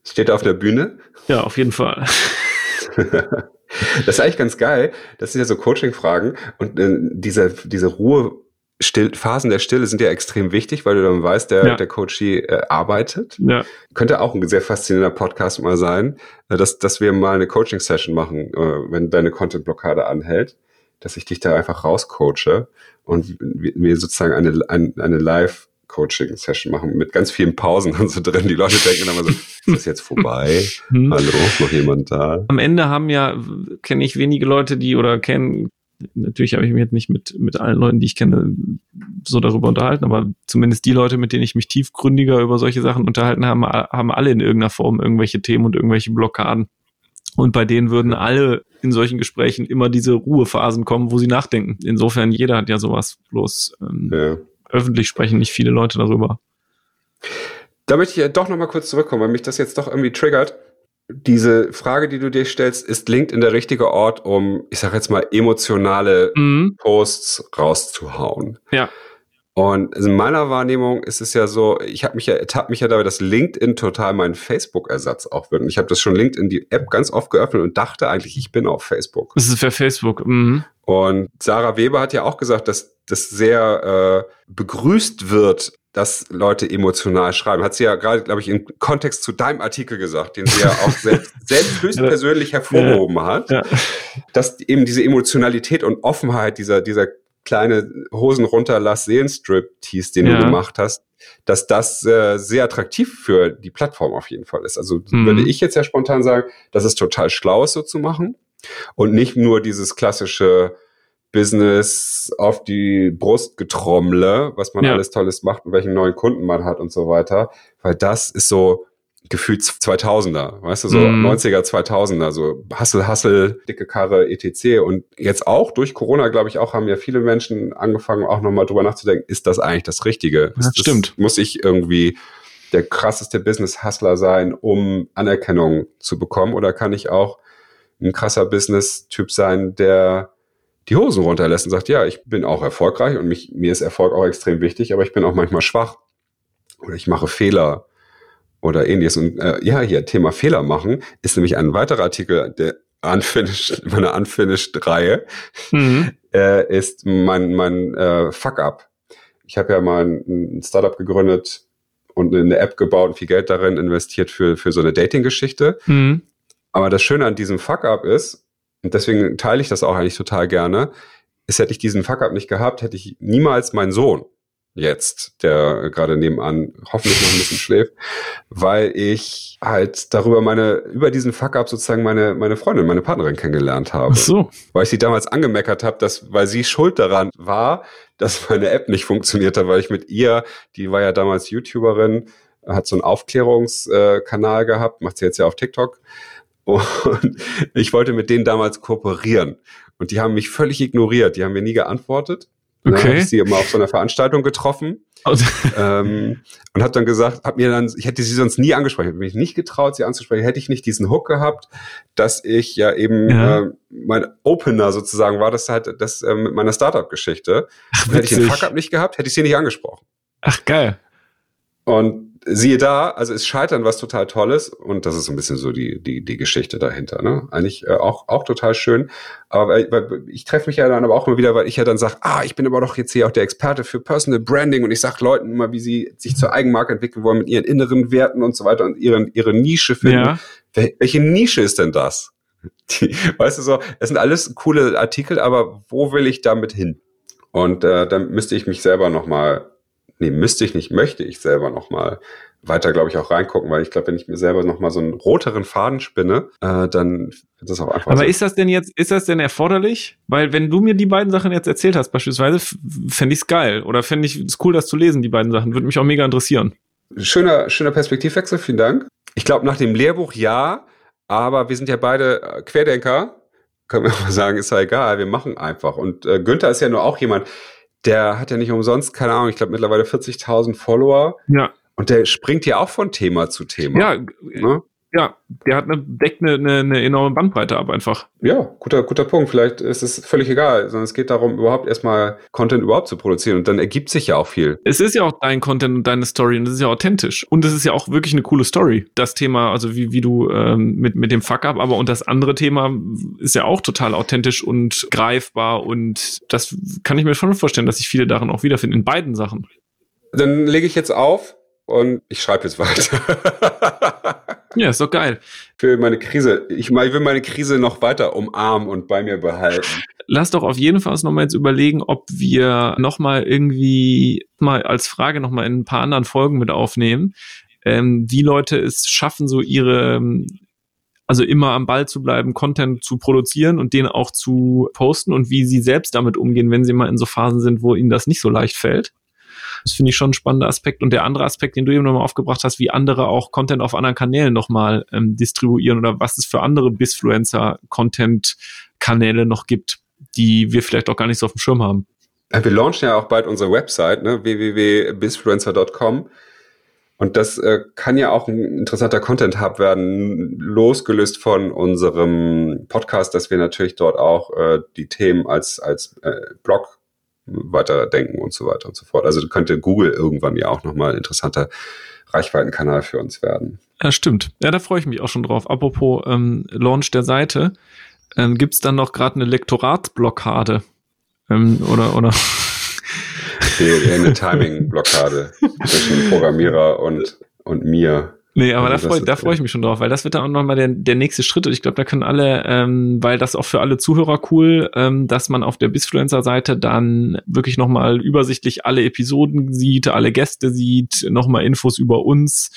Steht er auf der Bühne? Ja, auf jeden Fall. [LAUGHS] das ist eigentlich ganz geil. Das sind ja so Coaching-Fragen und äh, diese, diese Ruhe Still, Phasen der Stille sind ja extrem wichtig, weil du dann weißt, der, ja. der Coachie äh, arbeitet. Ja. Könnte auch ein sehr faszinierender Podcast mal sein, äh, dass, dass wir mal eine Coaching-Session machen, äh, wenn deine Content-Blockade anhält, dass ich dich da einfach rauscoache und wir sozusagen eine, eine, eine Live- Coaching-Session machen mit ganz vielen Pausen [LAUGHS] und so drin. Die Leute denken dann immer so, ist das jetzt vorbei? Hm. Hallo, noch jemand da? Am Ende haben ja, kenne ich wenige Leute, die oder kennen natürlich habe ich mich jetzt nicht mit, mit allen Leuten, die ich kenne, so darüber unterhalten, aber zumindest die Leute, mit denen ich mich tiefgründiger über solche Sachen unterhalten habe, haben alle in irgendeiner Form irgendwelche Themen und irgendwelche Blockaden. Und bei denen würden alle in solchen Gesprächen immer diese Ruhephasen kommen, wo sie nachdenken. Insofern, jeder hat ja sowas, bloß ähm, ja. öffentlich sprechen nicht viele Leute darüber. Da möchte ich ja doch nochmal kurz zurückkommen, weil mich das jetzt doch irgendwie triggert diese Frage, die du dir stellst, ist LinkedIn der richtige Ort, um, ich sag jetzt mal, emotionale mhm. Posts rauszuhauen? Ja. Und in meiner Wahrnehmung ist es ja so, ich habe mich ja ertappt mich ja dabei, dass LinkedIn total mein Facebook-Ersatz auch wird. Und ich habe das schon LinkedIn die App ganz oft geöffnet und dachte eigentlich, ich bin auf Facebook. Das ist für Facebook. Mhm. Und Sarah Weber hat ja auch gesagt, dass das sehr äh, begrüßt wird, dass Leute emotional schreiben. Hat sie ja gerade, glaube ich, im Kontext zu deinem Artikel gesagt, den sie ja auch [LAUGHS] selbst, selbst höchstpersönlich hervorgehoben hat, ja. dass eben diese Emotionalität und Offenheit dieser, dieser kleine Hosen runterlass Seelenstrip-Tease, den ja. du gemacht hast, dass das äh, sehr attraktiv für die Plattform auf jeden Fall ist. Also mhm. würde ich jetzt ja spontan sagen, dass es total schlau ist, so zu machen und nicht nur dieses klassische Business auf die Brust getrommle, was man ja. alles Tolles macht und welchen neuen Kunden man hat und so weiter, weil das ist so gefühlt 2000er, weißt du, so mm. 90er, 2000er, so Hassel, Hassel, dicke Karre, etc. Und jetzt auch durch Corona, glaube ich, auch haben ja viele Menschen angefangen, auch nochmal drüber nachzudenken, ist das eigentlich das Richtige? Das stimmt. Muss ich irgendwie der krasseste Business-Hustler sein, um Anerkennung zu bekommen? Oder kann ich auch ein krasser Business-Typ sein, der die Hosen runterlässt und sagt, ja, ich bin auch erfolgreich und mich, mir ist Erfolg auch extrem wichtig, aber ich bin auch manchmal schwach oder ich mache Fehler oder ähnliches. Und äh, ja, hier Thema Fehler machen ist nämlich ein weiterer Artikel der Unfinished, [LAUGHS] meiner Unfinished-Reihe, mhm. äh, ist mein, mein äh, Fuck-up. Ich habe ja mal ein, ein Startup gegründet und eine App gebaut und viel Geld darin investiert für, für so eine Dating-Geschichte. Mhm. Aber das Schöne an diesem Fuck-up ist, und deswegen teile ich das auch eigentlich total gerne, ist, hätte ich diesen Fuck-up nicht gehabt, hätte ich niemals meinen Sohn jetzt, der gerade nebenan hoffentlich noch ein bisschen schläft, weil ich halt darüber meine, über diesen Fuck-up sozusagen meine, meine Freundin, meine Partnerin kennengelernt habe. Ach so. Weil ich sie damals angemeckert habe, dass, weil sie schuld daran war, dass meine App nicht funktioniert hat, weil ich mit ihr, die war ja damals YouTuberin, hat so einen Aufklärungskanal gehabt, macht sie jetzt ja auf TikTok und ich wollte mit denen damals kooperieren. Und die haben mich völlig ignoriert. Die haben mir nie geantwortet. Okay. Ne, ich sie immer auf so einer Veranstaltung getroffen also. [LAUGHS] ähm, und habe dann gesagt, habe mir dann, ich hätte sie sonst nie angesprochen, hätte mich nicht getraut, sie anzusprechen, hätte ich nicht diesen Hook gehabt, dass ich ja eben ja. Äh, mein Opener sozusagen war, das halt das äh, mit meiner Startup-Geschichte. Hätte ich den Fuck-up nicht gehabt, hätte ich sie nicht angesprochen. Ach geil. Und siehe da, also ist Scheitern was total Tolles und das ist so ein bisschen so die, die, die Geschichte dahinter. Ne? Eigentlich äh, auch, auch total schön. Aber weil, ich treffe mich ja dann aber auch immer wieder, weil ich ja dann sage, ah, ich bin aber doch jetzt hier auch der Experte für Personal Branding und ich sage Leuten immer, wie sie sich zur Eigenmarke entwickeln wollen mit ihren inneren Werten und so weiter und ihren, ihre Nische finden. Ja. Welche Nische ist denn das? Die, weißt du so, das sind alles coole Artikel, aber wo will ich damit hin? Und äh, dann müsste ich mich selber nochmal nee, müsste ich nicht, möchte ich selber nochmal weiter, glaube ich, auch reingucken, weil ich glaube, wenn ich mir selber nochmal so einen roteren Faden spinne, äh, dann wird das auch einfach. Aber so. ist das denn jetzt, ist das denn erforderlich? Weil wenn du mir die beiden Sachen jetzt erzählt hast, beispielsweise, fände ich es geil. Oder fände ich es cool, das zu lesen, die beiden Sachen. Würde mich auch mega interessieren. Schöner, schöner Perspektivwechsel, vielen Dank. Ich glaube, nach dem Lehrbuch ja, aber wir sind ja beide äh, Querdenker. Können wir [LAUGHS] mal sagen, ist ja egal, wir machen einfach. Und äh, Günther ist ja nur auch jemand, der hat ja nicht umsonst, keine Ahnung, ich glaube mittlerweile 40.000 Follower. Ja. Und der springt ja auch von Thema zu Thema. Ja, ne? Ja, der hat eine, deckt eine, eine, eine enorme Bandbreite ab einfach. Ja, guter, guter Punkt. Vielleicht ist es völlig egal, sondern es geht darum, überhaupt erstmal Content überhaupt zu produzieren und dann ergibt sich ja auch viel. Es ist ja auch dein Content und deine Story und es ist ja authentisch. Und es ist ja auch wirklich eine coole Story. Das Thema, also wie, wie du ähm, mit, mit dem Fuck-up, aber und das andere Thema ist ja auch total authentisch und greifbar und das kann ich mir schon vorstellen, dass sich viele darin auch wiederfinden, in beiden Sachen. Dann lege ich jetzt auf und ich schreibe jetzt weiter. [LAUGHS] ja, ist doch geil. Für meine Krise. Ich, ich will meine Krise noch weiter umarmen und bei mir behalten. Lass doch auf jeden Fall nochmal jetzt überlegen, ob wir nochmal irgendwie mal als Frage nochmal in ein paar anderen Folgen mit aufnehmen, ähm, wie Leute es schaffen, so ihre also immer am Ball zu bleiben, Content zu produzieren und den auch zu posten und wie sie selbst damit umgehen, wenn sie mal in so Phasen sind, wo ihnen das nicht so leicht fällt. Das finde ich schon ein spannender Aspekt. Und der andere Aspekt, den du eben nochmal aufgebracht hast, wie andere auch Content auf anderen Kanälen nochmal ähm, distribuieren oder was es für andere Bisfluencer-Content-Kanäle noch gibt, die wir vielleicht auch gar nicht so auf dem Schirm haben. Wir launchen ja auch bald unsere Website, ne? www.bisfluencer.com. Und das äh, kann ja auch ein interessanter Content-Hub werden, losgelöst von unserem Podcast, dass wir natürlich dort auch äh, die Themen als, als äh, Blog weiterdenken und so weiter und so fort. Also könnte Google irgendwann ja auch nochmal ein interessanter Reichweitenkanal für uns werden. Ja, stimmt. Ja, da freue ich mich auch schon drauf. Apropos ähm, Launch der Seite, ähm, gibt es dann noch gerade eine Lektoratsblockade? Ähm, oder, oder? Nee, eine Timing-Blockade [LAUGHS] zwischen Programmierer und, und mir. Nee, aber also da freue da freu ich mich schon drauf, weil das wird dann auch nochmal der, der nächste Schritt. Und ich glaube, da können alle, ähm, weil das auch für alle Zuhörer cool, ähm, dass man auf der Bisfluencer-Seite dann wirklich nochmal übersichtlich alle Episoden sieht, alle Gäste sieht, nochmal Infos über uns.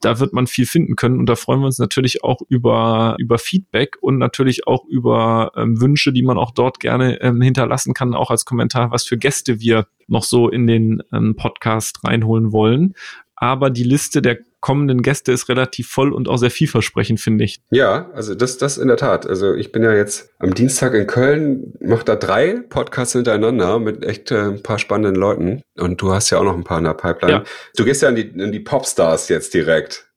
Da wird man viel finden können. Und da freuen wir uns natürlich auch über, über Feedback und natürlich auch über ähm, Wünsche, die man auch dort gerne ähm, hinterlassen kann, auch als Kommentar, was für Gäste wir noch so in den ähm, Podcast reinholen wollen aber die Liste der kommenden Gäste ist relativ voll und auch sehr vielversprechend, finde ich. Ja, also das, das in der Tat. Also ich bin ja jetzt am Dienstag in Köln, mache da drei Podcasts hintereinander mit echt äh, ein paar spannenden Leuten. Und du hast ja auch noch ein paar in der Pipeline. Ja. Du gehst ja an die, in die Popstars jetzt direkt.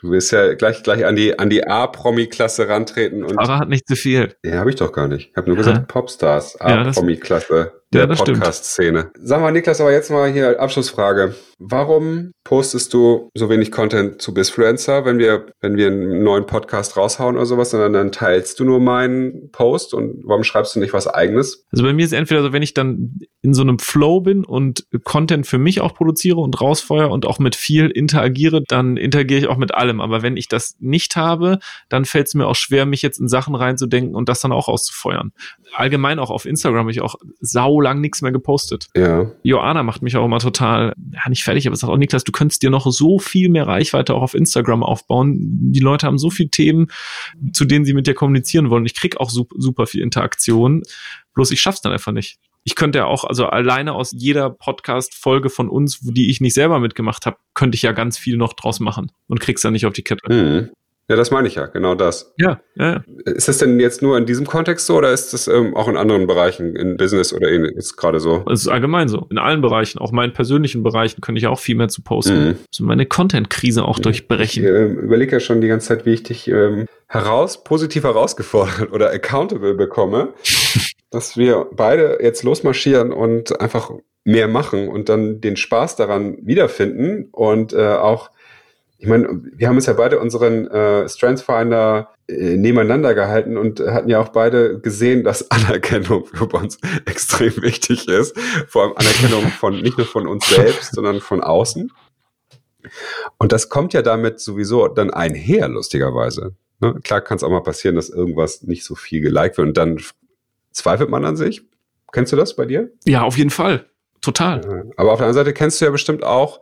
Du willst ja gleich gleich an die an die A-Promi-Klasse rantreten und. Aber hat nicht zu viel. Ja, habe ich doch gar nicht. Ich habe nur ja. gesagt Popstars, A-Promi-Klasse der ja, Podcast-Szene. Sag mal, Niklas, aber jetzt mal hier Abschlussfrage. Warum postest du so wenig Content zu Bisfluencer, wenn wir, wenn wir einen neuen Podcast raushauen oder sowas, sondern dann teilst du nur meinen Post und warum schreibst du nicht was eigenes? Also bei mir ist entweder so, wenn ich dann in so einem Flow bin und Content für mich auch produziere und rausfeuer und auch mit viel interagiere, dann interagiere ich auch mit allem. Aber wenn ich das nicht habe, dann fällt es mir auch schwer, mich jetzt in Sachen reinzudenken und das dann auch auszufeuern. Allgemein auch auf Instagram habe ich auch sau lang nichts mehr gepostet. Ja. Joanna macht mich auch immer total, ja, nicht fertig, aber sagt auch Niklas, du könntest dir noch so viel mehr Reichweite auch auf Instagram aufbauen. Die Leute haben so viele Themen, zu denen sie mit dir kommunizieren wollen. Ich krieg auch super, super viel Interaktion. Bloß ich schaff's dann einfach nicht. Ich könnte ja auch, also alleine aus jeder Podcast-Folge von uns, die ich nicht selber mitgemacht habe, könnte ich ja ganz viel noch draus machen und krieg's dann nicht auf die Kette. Mhm. Ja, das meine ich ja, genau das. Ja, ja. Ist das denn jetzt nur in diesem Kontext so oder ist das ähm, auch in anderen Bereichen, in Business oder ähnliches gerade so? Es ist allgemein so. In allen Bereichen, auch meinen persönlichen Bereichen, könnte ich auch viel mehr zu posten. Mhm. So meine Content-Krise auch durchbrechen. Ich äh, überlege ja schon die ganze Zeit, wie ich dich ähm, heraus, positiv herausgefordert oder accountable bekomme, dass wir beide jetzt losmarschieren und einfach mehr machen und dann den Spaß daran wiederfinden und äh, auch ich meine, wir haben uns ja beide unseren äh, Strengthsfinder äh, nebeneinander gehalten und hatten ja auch beide gesehen, dass [LAUGHS] Anerkennung für uns extrem wichtig ist. Vor allem Anerkennung von nicht nur von uns selbst, sondern von außen. Und das kommt ja damit sowieso dann einher, lustigerweise. Ne? Klar kann es auch mal passieren, dass irgendwas nicht so viel geliked wird und dann zweifelt man an sich. Kennst du das bei dir? Ja, auf jeden Fall. Total. Aber auf der anderen Seite kennst du ja bestimmt auch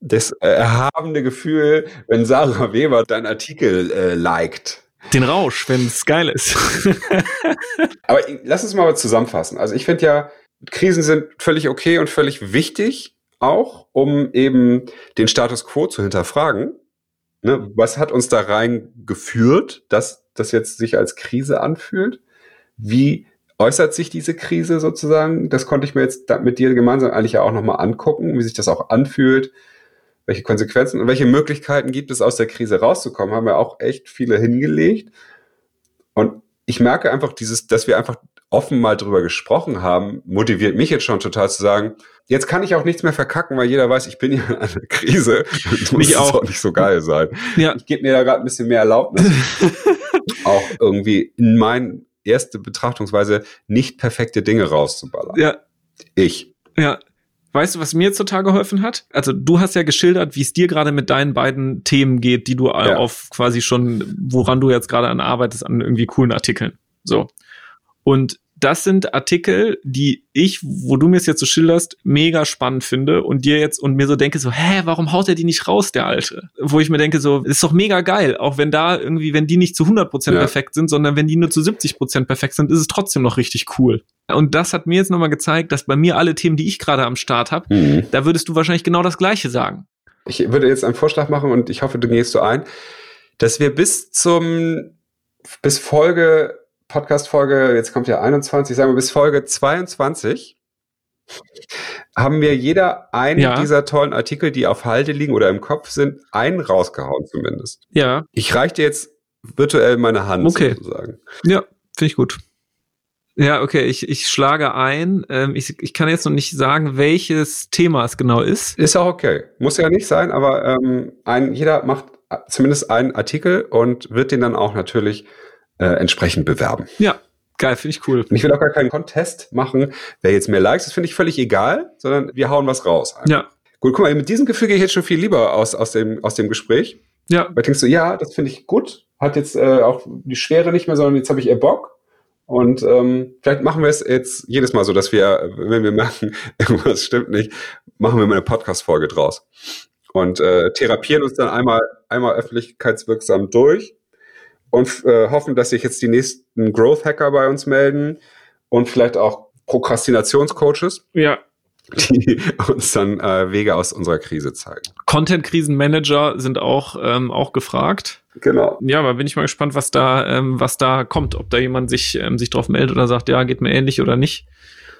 das erhabene Gefühl, wenn Sarah Weber deinen Artikel äh, liked. Den Rausch, wenn es geil ist. [LAUGHS] Aber lass uns mal zusammenfassen. Also ich finde ja, Krisen sind völlig okay und völlig wichtig auch, um eben den Status quo zu hinterfragen. Ne? Was hat uns da reingeführt, dass das jetzt sich als Krise anfühlt? Wie äußert sich diese Krise sozusagen? Das konnte ich mir jetzt mit dir gemeinsam eigentlich ja auch nochmal angucken, wie sich das auch anfühlt, welche Konsequenzen und welche Möglichkeiten gibt es, aus der Krise rauszukommen, haben wir auch echt viele hingelegt. Und ich merke einfach dieses, dass wir einfach offen mal drüber gesprochen haben, motiviert mich jetzt schon total zu sagen, jetzt kann ich auch nichts mehr verkacken, weil jeder weiß, ich bin ja in einer Krise. Das muss auch. auch nicht so geil sein. Ja. Ich gebe mir da gerade ein bisschen mehr Erlaubnis. [LAUGHS] auch irgendwie in meine erste Betrachtungsweise nicht perfekte Dinge rauszuballern. Ja. Ich. Ja. Weißt du, was mir total geholfen hat? Also du hast ja geschildert, wie es dir gerade mit deinen beiden Themen geht, die du ja. auf quasi schon, woran du jetzt gerade an arbeitest, an irgendwie coolen Artikeln. So. Und das sind Artikel, die ich, wo du mir es jetzt so schilderst, mega spannend finde und dir jetzt und mir so denke so, hä, warum haut er die nicht raus, der Alte? Wo ich mir denke so, ist doch mega geil, auch wenn da irgendwie, wenn die nicht zu 100% ja. perfekt sind, sondern wenn die nur zu 70% perfekt sind, ist es trotzdem noch richtig cool. Und das hat mir jetzt nochmal gezeigt, dass bei mir alle Themen, die ich gerade am Start habe, mhm. da würdest du wahrscheinlich genau das Gleiche sagen. Ich würde jetzt einen Vorschlag machen und ich hoffe, du gehst so ein, dass wir bis zum, bis Folge Podcast-Folge, jetzt kommt ja 21, sagen wir bis Folge 22, haben wir jeder einen ja. dieser tollen Artikel, die auf Halde liegen oder im Kopf sind, einen rausgehauen zumindest. Ja. Ich reiche dir jetzt virtuell meine Hand okay. sozusagen. Ja, finde ich gut. Ja, okay, ich, ich schlage ein. Ähm, ich, ich kann jetzt noch nicht sagen, welches Thema es genau ist. Ist auch okay. Muss ja nicht sein, aber ähm, ein, jeder macht zumindest einen Artikel und wird den dann auch natürlich äh, entsprechend bewerben. Ja, geil, finde ich cool. Und ich will auch gar keinen Contest machen, wer jetzt mehr Likes, das finde ich völlig egal, sondern wir hauen was raus. Einfach. Ja. Gut, guck mal, mit diesem Gefühl gehe ich jetzt schon viel lieber aus, aus, dem, aus dem Gespräch. Ja. Weil denkst du, ja, das finde ich gut, hat jetzt äh, auch die Schwere nicht mehr, sondern jetzt habe ich eher Bock. Und ähm, vielleicht machen wir es jetzt jedes Mal so, dass wir, wenn wir merken, [LAUGHS] irgendwas stimmt nicht, machen wir mal eine Podcast-Folge draus. Und äh, therapieren uns dann einmal, einmal öffentlichkeitswirksam durch und äh, hoffen, dass sich jetzt die nächsten Growth Hacker bei uns melden und vielleicht auch Prokrastinationscoaches. Ja. Die [LAUGHS] uns dann äh, Wege aus unserer Krise zeigen. Content-Krisenmanager sind auch, ähm, auch gefragt. Genau. Ja, aber bin ich mal gespannt, was da, ähm, was da kommt. Ob da jemand sich, ähm, sich drauf meldet oder sagt, ja, geht mir ähnlich oder nicht.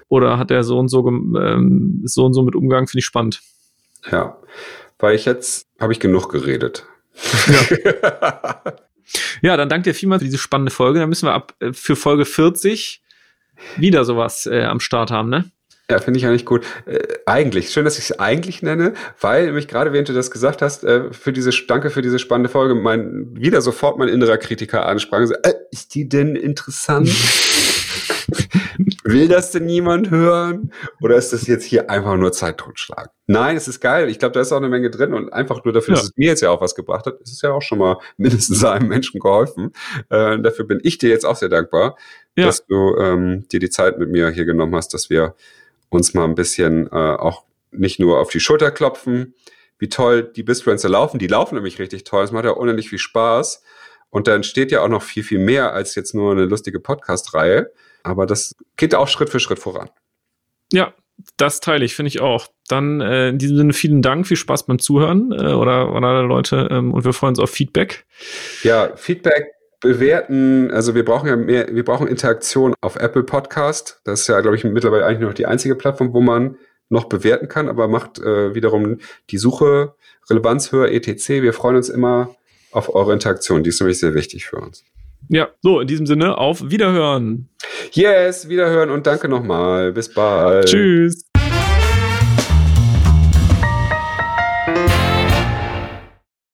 Oder hat er so und so, ähm, so und so mit Umgang, finde ich spannend. Ja, weil ich jetzt, habe ich genug geredet. Ja. [LAUGHS] Ja, dann danke dir vielmals für diese spannende Folge. Dann müssen wir ab äh, für Folge 40 wieder sowas äh, am Start haben, ne? Ja, finde ich eigentlich gut. Äh, eigentlich, schön, dass ich es eigentlich nenne, weil nämlich gerade, während du das gesagt hast, äh, für diese, danke für diese spannende Folge, mein, wieder sofort mein innerer Kritiker ansprang. So, äh, ist die denn interessant? [LAUGHS] Will das denn niemand hören? Oder ist das jetzt hier einfach nur Zeit totschlagen? Nein, es ist geil. Ich glaube, da ist auch eine Menge drin und einfach nur dafür, ja. dass es mir jetzt ja auch was gebracht hat, ist es ja auch schon mal [LAUGHS] mindestens einem Menschen geholfen. Äh, dafür bin ich dir jetzt auch sehr dankbar, ja. dass du ähm, dir die Zeit mit mir hier genommen hast, dass wir uns mal ein bisschen äh, auch nicht nur auf die Schulter klopfen, wie toll die Bisfluencer laufen. Die laufen nämlich richtig toll. Es macht ja unendlich viel Spaß. Und da entsteht ja auch noch viel, viel mehr als jetzt nur eine lustige Podcast-Reihe. Aber das geht auch Schritt für Schritt voran. Ja, Das teile ich, finde ich auch. Dann äh, in diesem Sinne vielen Dank, viel Spaß beim Zuhören äh, oder, oder Leute ähm, und wir freuen uns auf Feedback. Ja, Feedback bewerten, also wir brauchen ja mehr, wir brauchen Interaktion auf Apple Podcast. Das ist ja, glaube ich, mittlerweile eigentlich nur noch die einzige Plattform, wo man noch bewerten kann, aber macht äh, wiederum die Suche Relevanz höher etc. Wir freuen uns immer auf eure Interaktion. Die ist nämlich sehr wichtig für uns. Ja, so, in diesem Sinne, auf Wiederhören. Yes, Wiederhören und danke nochmal. Bis bald. Tschüss.